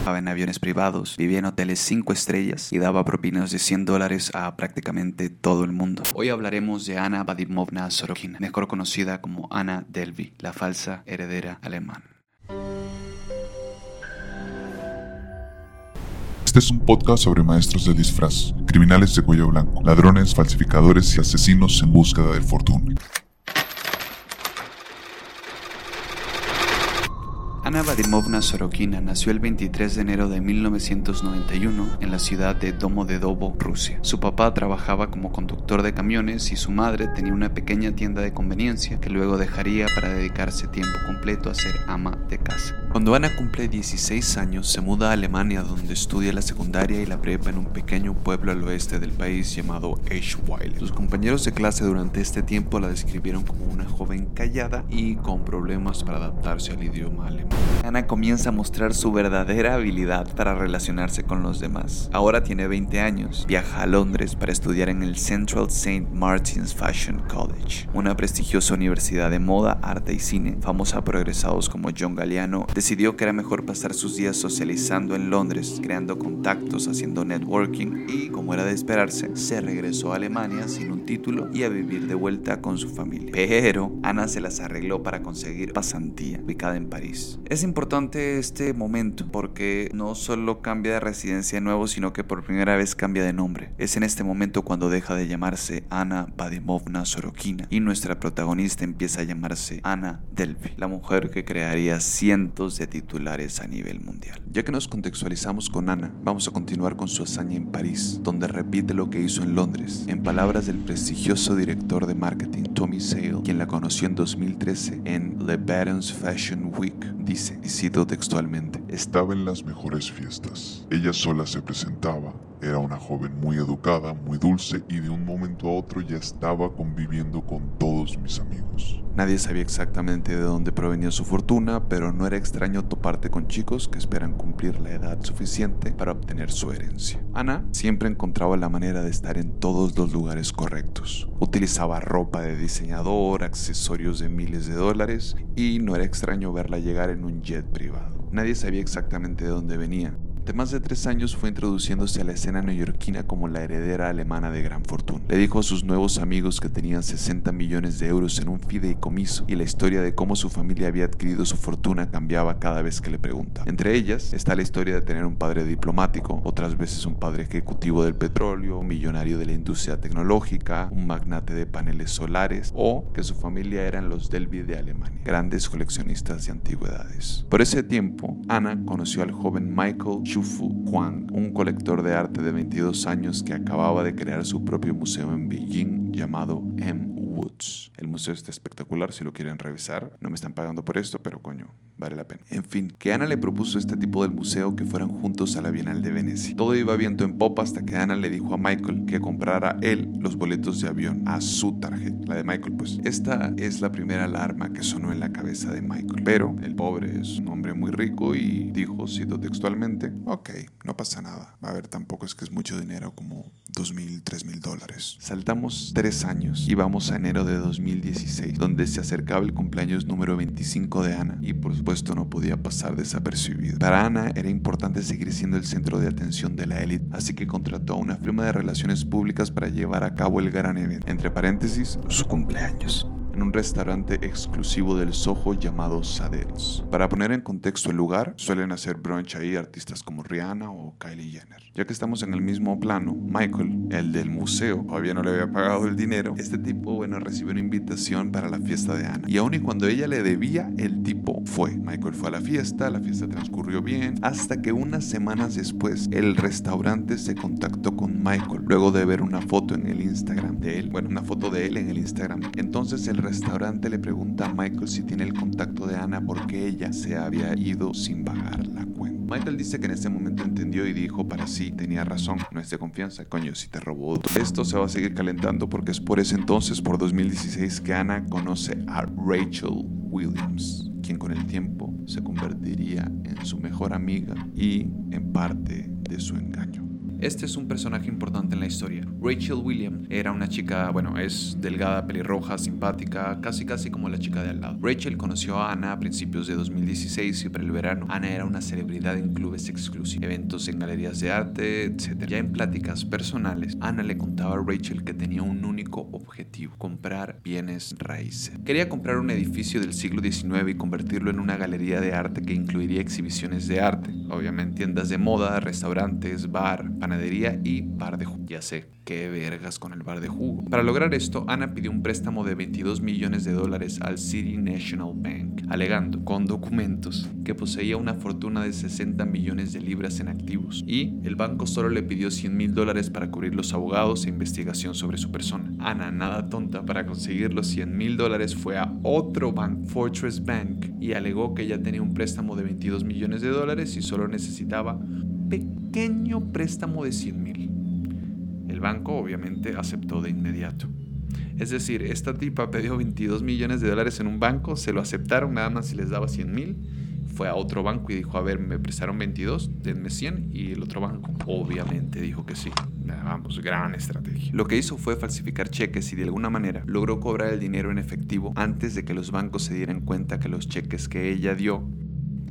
Trabajaba en aviones privados, vivía en hoteles 5 estrellas y daba propinas de 100 dólares a prácticamente todo el mundo. Hoy hablaremos de Ana Vadimovna Sorokina, mejor conocida como Ana Delvey, la falsa heredera alemana. Este es un podcast sobre maestros del disfraz, criminales de cuello blanco, ladrones, falsificadores y asesinos en búsqueda de fortuna. Ana Vadimovna Sorokina nació el 23 de enero de 1991 en la ciudad de Domodedovo, Rusia. Su papá trabajaba como conductor de camiones y su madre tenía una pequeña tienda de conveniencia que luego dejaría para dedicarse tiempo completo a ser ama de casa. Cuando Ana cumple 16 años, se muda a Alemania donde estudia la secundaria y la prepa en un pequeño pueblo al oeste del país llamado Eschweiler. Sus compañeros de clase durante este tiempo la describieron como una joven callada y con problemas para adaptarse al idioma alemán. Ana comienza a mostrar su verdadera habilidad para relacionarse con los demás. Ahora tiene 20 años, viaja a Londres para estudiar en el Central St. Martin's Fashion College, una prestigiosa universidad de moda, arte y cine, famosa por egresados como John Galliano. Decidió que era mejor pasar sus días socializando en Londres, creando contactos, haciendo networking y, como era de esperarse, se regresó a Alemania sin un título y a vivir de vuelta con su familia. Pero Ana se las arregló para conseguir pasantía, ubicada en París. Es importante este momento porque no solo cambia de residencia de nuevo, sino que por primera vez cambia de nombre. Es en este momento cuando deja de llamarse Ana Vadimovna Sorokina y nuestra protagonista empieza a llamarse Ana Delphi, la mujer que crearía cientos de titulares a nivel mundial. Ya que nos contextualizamos con Ana, vamos a continuar con su hazaña en París, donde repite lo que hizo en Londres. En palabras del prestigioso director de marketing Tommy Sale, quien la conoció en 2013 en Le Barons Fashion Week, dice, y cito textualmente, Estaba en las mejores fiestas. Ella sola se presentaba. Era una joven muy educada, muy dulce y de un momento a otro ya estaba conviviendo con todos mis amigos. Nadie sabía exactamente de dónde provenía su fortuna, pero no era extraño toparte con chicos que esperan cumplir la edad suficiente para obtener su herencia. Ana siempre encontraba la manera de estar en todos los lugares correctos. Utilizaba ropa de diseñador, accesorios de miles de dólares y no era extraño verla llegar en un jet privado. Nadie sabía exactamente de dónde venía, de más de tres años fue introduciéndose a la escena neoyorquina como la heredera alemana de gran fortuna. Le dijo a sus nuevos amigos que tenían 60 millones de euros en un fideicomiso y la historia de cómo su familia había adquirido su fortuna cambiaba cada vez que le pregunta. Entre ellas está la historia de tener un padre diplomático, otras veces un padre ejecutivo del petróleo, un millonario de la industria tecnológica, un magnate de paneles solares o que su familia eran los Delby de Alemania, grandes coleccionistas de antigüedades. Por ese tiempo, Ana conoció al joven Michael Chufu Huang, un colector de arte de 22 años que acababa de crear su propio museo en Beijing llamado M. El museo está espectacular si lo quieren revisar. No me están pagando por esto, pero coño, vale la pena. En fin, que Ana le propuso este tipo del museo que fueran juntos a la Bienal de Venecia. Todo iba viento en popa hasta que Ana le dijo a Michael que comprara él los boletos de avión a su tarjeta, la de Michael pues. Esta es la primera alarma que sonó en la cabeza de Michael. Pero el pobre es un hombre muy rico y dijo, cito textualmente, ok, no pasa nada. A ver, tampoco es que es mucho dinero como dos mil, tres mil dólares. Saltamos tres años y vamos a enero de 2016, donde se acercaba el cumpleaños número 25 de Ana y por supuesto no podía pasar desapercibido. Para Ana era importante seguir siendo el centro de atención de la élite, así que contrató a una firma de relaciones públicas para llevar a cabo el gran evento, entre paréntesis, su cumpleaños en un restaurante exclusivo del Soho llamado Sadets. Para poner en contexto el lugar, suelen hacer brunch ahí artistas como Rihanna o Kylie Jenner. Ya que estamos en el mismo plano, Michael, el del museo, todavía no le había pagado el dinero. Este tipo, bueno, recibió una invitación para la fiesta de Ana. Y aun y cuando ella le debía, el tipo fue. Michael fue a la fiesta, la fiesta transcurrió bien, hasta que unas semanas después el restaurante se contactó con Michael, luego de ver una foto en el Instagram de él, bueno, una foto de él en el Instagram. Entonces el restaurante le pregunta a Michael si tiene el contacto de Ana porque ella se había ido sin pagar la cuenta. Michael dice que en ese momento entendió y dijo para sí, tenía razón, no es de confianza, coño, si te robó. Esto se va a seguir calentando porque es por ese entonces, por 2016, que Ana conoce a Rachel Williams, quien con el tiempo se convertiría en su mejor amiga y en parte de su engaño. Este es un personaje importante en la historia. Rachel William era una chica, bueno, es delgada, pelirroja, simpática, casi casi como la chica de al lado. Rachel conoció a Ana a principios de 2016 y para el verano Ana era una celebridad en clubes exclusivos, eventos en galerías de arte, etc. Ya en pláticas personales, Ana le contaba a Rachel que tenía un único objetivo, comprar bienes raíces. Quería comprar un edificio del siglo XIX y convertirlo en una galería de arte que incluiría exhibiciones de arte, obviamente tiendas de moda, restaurantes, bar, panadería y bar de jugo. Ya sé, qué vergas con el bar de jugo. Para lograr esto, Ana pidió un préstamo de 22 millones de dólares al City National Bank, alegando, con documentos, que poseía una fortuna de 60 millones de libras en activos y el banco solo le pidió 100 mil dólares para cubrir los abogados e investigación sobre su persona. Ana, nada tonta, para conseguir los 100 mil dólares fue a otro banco, Fortress Bank, y alegó que ya tenía un préstamo de 22 millones de dólares y solo necesitaba pequeño préstamo de 100 mil. El banco obviamente aceptó de inmediato. Es decir, esta tipa pidió 22 millones de dólares en un banco, se lo aceptaron nada más si les daba 100 mil fue a otro banco y dijo, a ver, me prestaron 22, denme 100 y el otro banco obviamente dijo que sí. Vamos, gran estrategia. Lo que hizo fue falsificar cheques y de alguna manera logró cobrar el dinero en efectivo antes de que los bancos se dieran cuenta que los cheques que ella dio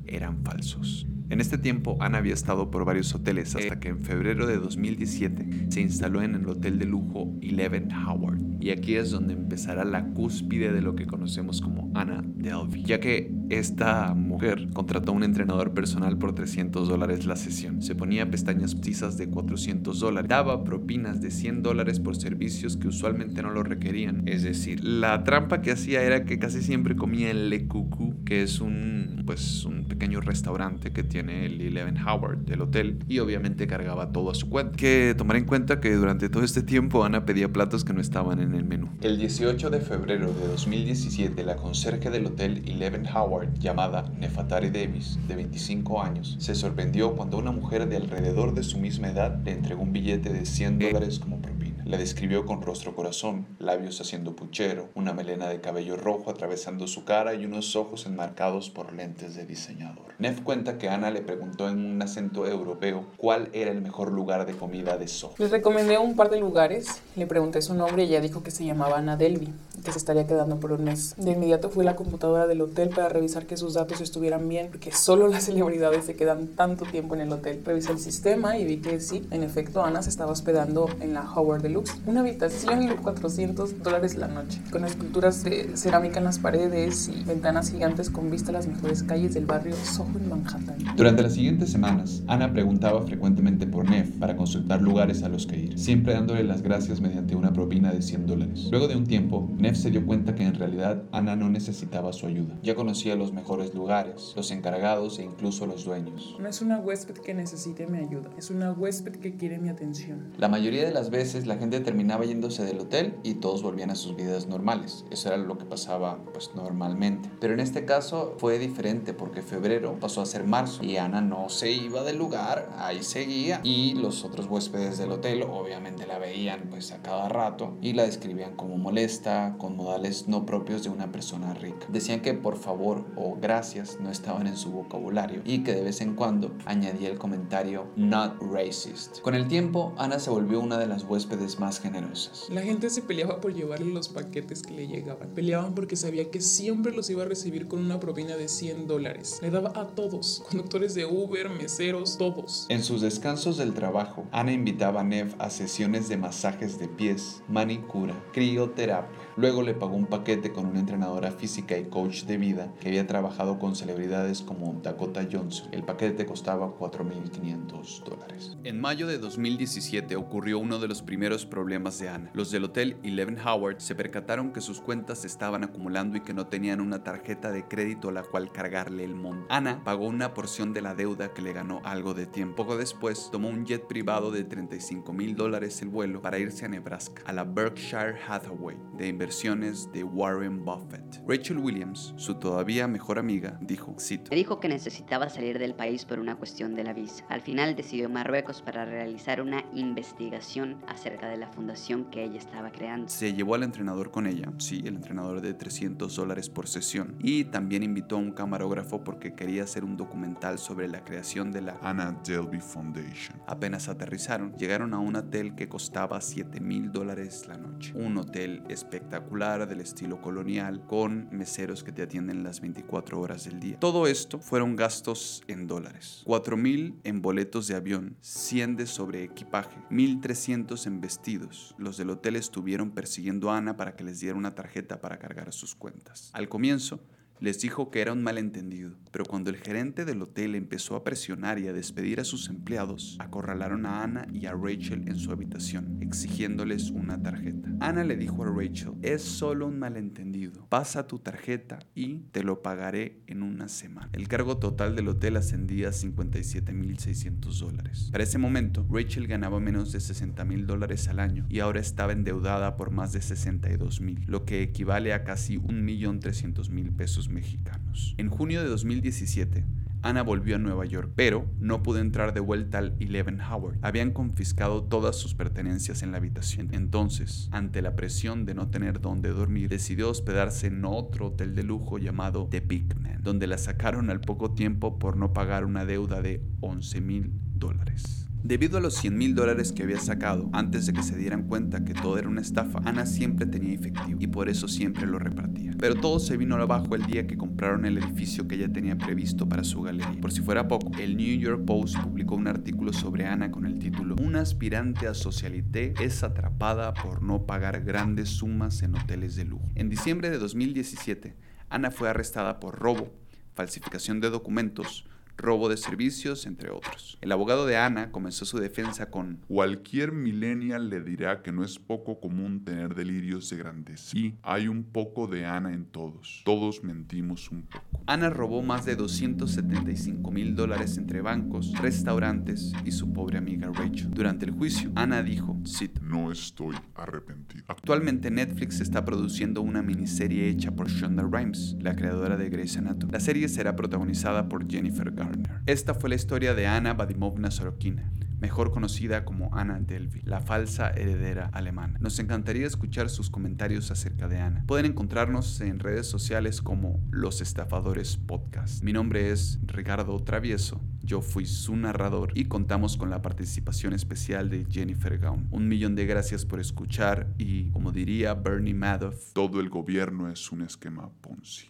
eran falsos. En este tiempo, Ana había estado por varios hoteles hasta que en febrero de 2017 se instaló en el hotel de lujo Eleven Howard. Y aquí es donde empezará la cúspide de lo que conocemos como Ana Delvey, ya que esta mujer contrató a un entrenador personal por 300 dólares la sesión. Se ponía pestañas precisas de 400 dólares. Daba propinas de 100 dólares por servicios que usualmente no lo requerían. Es decir, la trampa que hacía era que casi siempre comía en Le Cucu, que es un, pues, un pequeño restaurante que tiene el Eleven Howard del hotel y obviamente cargaba todo a su cuenta. Que tomar en cuenta que durante todo este tiempo Ana pedía platos que no estaban en el menú. El 18 de febrero de 2017, la conserje del hotel Eleven Howard llamada Nefatari Davis, de 25 años, se sorprendió cuando una mujer de alrededor de su misma edad le entregó un billete de 100 dólares como propina. La describió con rostro corazón, labios haciendo puchero, una melena de cabello rojo atravesando su cara y unos ojos enmarcados por lentes de diseñador. Neff cuenta que Ana le preguntó en un acento europeo cuál era el mejor lugar de comida de Soho. Les recomendé un par de lugares, le pregunté su nombre y ella dijo que se llamaba Ana Delby, que se estaría quedando por un mes. De inmediato fui a la computadora del hotel para revisar que sus datos estuvieran bien, porque solo las celebridades se quedan tanto tiempo en el hotel. Revisé el sistema y vi que sí, en efecto, Ana se estaba hospedando en la Howard Deluxe una habitación y 400 dólares la noche, con esculturas de cerámica en las paredes y ventanas gigantes con vista a las mejores calles del barrio Soho en Manhattan. Durante las siguientes semanas, Ana preguntaba frecuentemente por Neff para consultar lugares a los que ir, siempre dándole las gracias mediante una propina de 100 dólares. Luego de un tiempo, Neff se dio cuenta que en realidad Ana no necesitaba su ayuda. Ya conocía los mejores lugares, los encargados e incluso los dueños. No es una huésped que necesite mi ayuda, es una huésped que quiere mi atención. La mayoría de las veces la gente terminaba yéndose del hotel y todos volvían a sus vidas normales. Eso era lo que pasaba pues normalmente. Pero en este caso fue diferente porque febrero pasó a ser marzo y Ana no se iba del lugar, ahí seguía y los otros huéspedes del hotel obviamente la veían pues a cada rato y la describían como molesta, con modales no propios de una persona rica. Decían que por favor o gracias no estaban en su vocabulario y que de vez en cuando añadía el comentario not racist. Con el tiempo, Ana se volvió una de las huéspedes más generosas. La gente se peleaba por llevarle los paquetes que le llegaban. Peleaban porque sabía que siempre los iba a recibir con una propina de 100 dólares. Le daba a todos, conductores de Uber, meseros, todos. En sus descansos del trabajo, Ana invitaba a Nev a sesiones de masajes de pies, manicura, crioterapia. Luego le pagó un paquete con una entrenadora física y coach de vida que había trabajado con celebridades como Dakota Johnson. El paquete costaba 4.500 dólares. En mayo de 2017 ocurrió uno de los primeros problemas de Ana. Los del hotel Eleven Howard se percataron que sus cuentas estaban acumulando y que no tenían una tarjeta de crédito a la cual cargarle el monto. Ana pagó una porción de la deuda que le ganó algo de tiempo. Poco después tomó un jet privado de 35 mil dólares el vuelo para irse a Nebraska, a la Berkshire Hathaway de inversión inversiones de Warren Buffett. Rachel Williams, su todavía mejor amiga, dijo, cito, Me dijo que necesitaba salir del país por una cuestión de la visa. Al final decidió Marruecos para realizar una investigación acerca de la fundación que ella estaba creando. Se llevó al entrenador con ella, sí, el entrenador de 300 dólares por sesión, y también invitó a un camarógrafo porque quería hacer un documental sobre la creación de la Anna Delvey Foundation. Apenas aterrizaron, llegaron a un hotel que costaba 7 mil dólares la noche. Un hotel espectacular del estilo colonial, con meseros que te atienden las 24 horas del día. Todo esto fueron gastos en dólares. 4 mil en boletos de avión, 100 de sobre equipaje, 1300 en vestidos. Los del hotel estuvieron persiguiendo a Ana para que les diera una tarjeta para cargar sus cuentas. Al comienzo, les dijo que era un malentendido, pero cuando el gerente del hotel empezó a presionar y a despedir a sus empleados, acorralaron a Ana y a Rachel en su habitación, exigiéndoles una tarjeta. Ana le dijo a Rachel, es solo un malentendido, pasa tu tarjeta y te lo pagaré en una semana. El cargo total del hotel ascendía a 57.600 dólares. Para ese momento, Rachel ganaba menos de 60 mil dólares al año y ahora estaba endeudada por más de 62 mil, lo que equivale a casi 1.300.000 pesos mexicanos. En junio de 2017, Ana volvió a Nueva York, pero no pudo entrar de vuelta al Eleven Howard. Habían confiscado todas sus pertenencias en la habitación. Entonces, ante la presión de no tener dónde dormir, decidió hospedarse en otro hotel de lujo llamado The Big Man, donde la sacaron al poco tiempo por no pagar una deuda de 11 mil dólares. Debido a los 100 mil dólares que había sacado antes de que se dieran cuenta que todo era una estafa, Ana siempre tenía efectivo y por eso siempre lo repartía. Pero todo se vino abajo el día que compraron el edificio que ella tenía previsto para su galería. Por si fuera poco, el New York Post publicó un artículo sobre Ana con el título Una aspirante a socialité es atrapada por no pagar grandes sumas en hoteles de lujo. En diciembre de 2017, Ana fue arrestada por robo, falsificación de documentos, robo de servicios, entre otros. El abogado de Ana comenzó su defensa con Cualquier millennial le dirá que no es poco común tener delirios de grandeza. Y hay un poco de Ana en todos. Todos mentimos un poco. Ana robó más de 275 mil dólares entre bancos, restaurantes y su pobre amiga Rachel. Durante el juicio, Ana dijo, cito, No estoy arrepentido. Actualmente Netflix está produciendo una miniserie hecha por Shonda Rhimes, la creadora de Grey's Anatomy. La serie será protagonizada por Jennifer Garner. Esta fue la historia de Ana Vadimovna Sorokina, mejor conocida como Ana Delvey, la falsa heredera alemana. Nos encantaría escuchar sus comentarios acerca de Ana. Pueden encontrarnos en redes sociales como Los Estafadores Podcast. Mi nombre es Ricardo Travieso. Yo fui su narrador y contamos con la participación especial de Jennifer Gaun. Un millón de gracias por escuchar y, como diría Bernie Madoff, Todo el gobierno es un esquema Ponzi.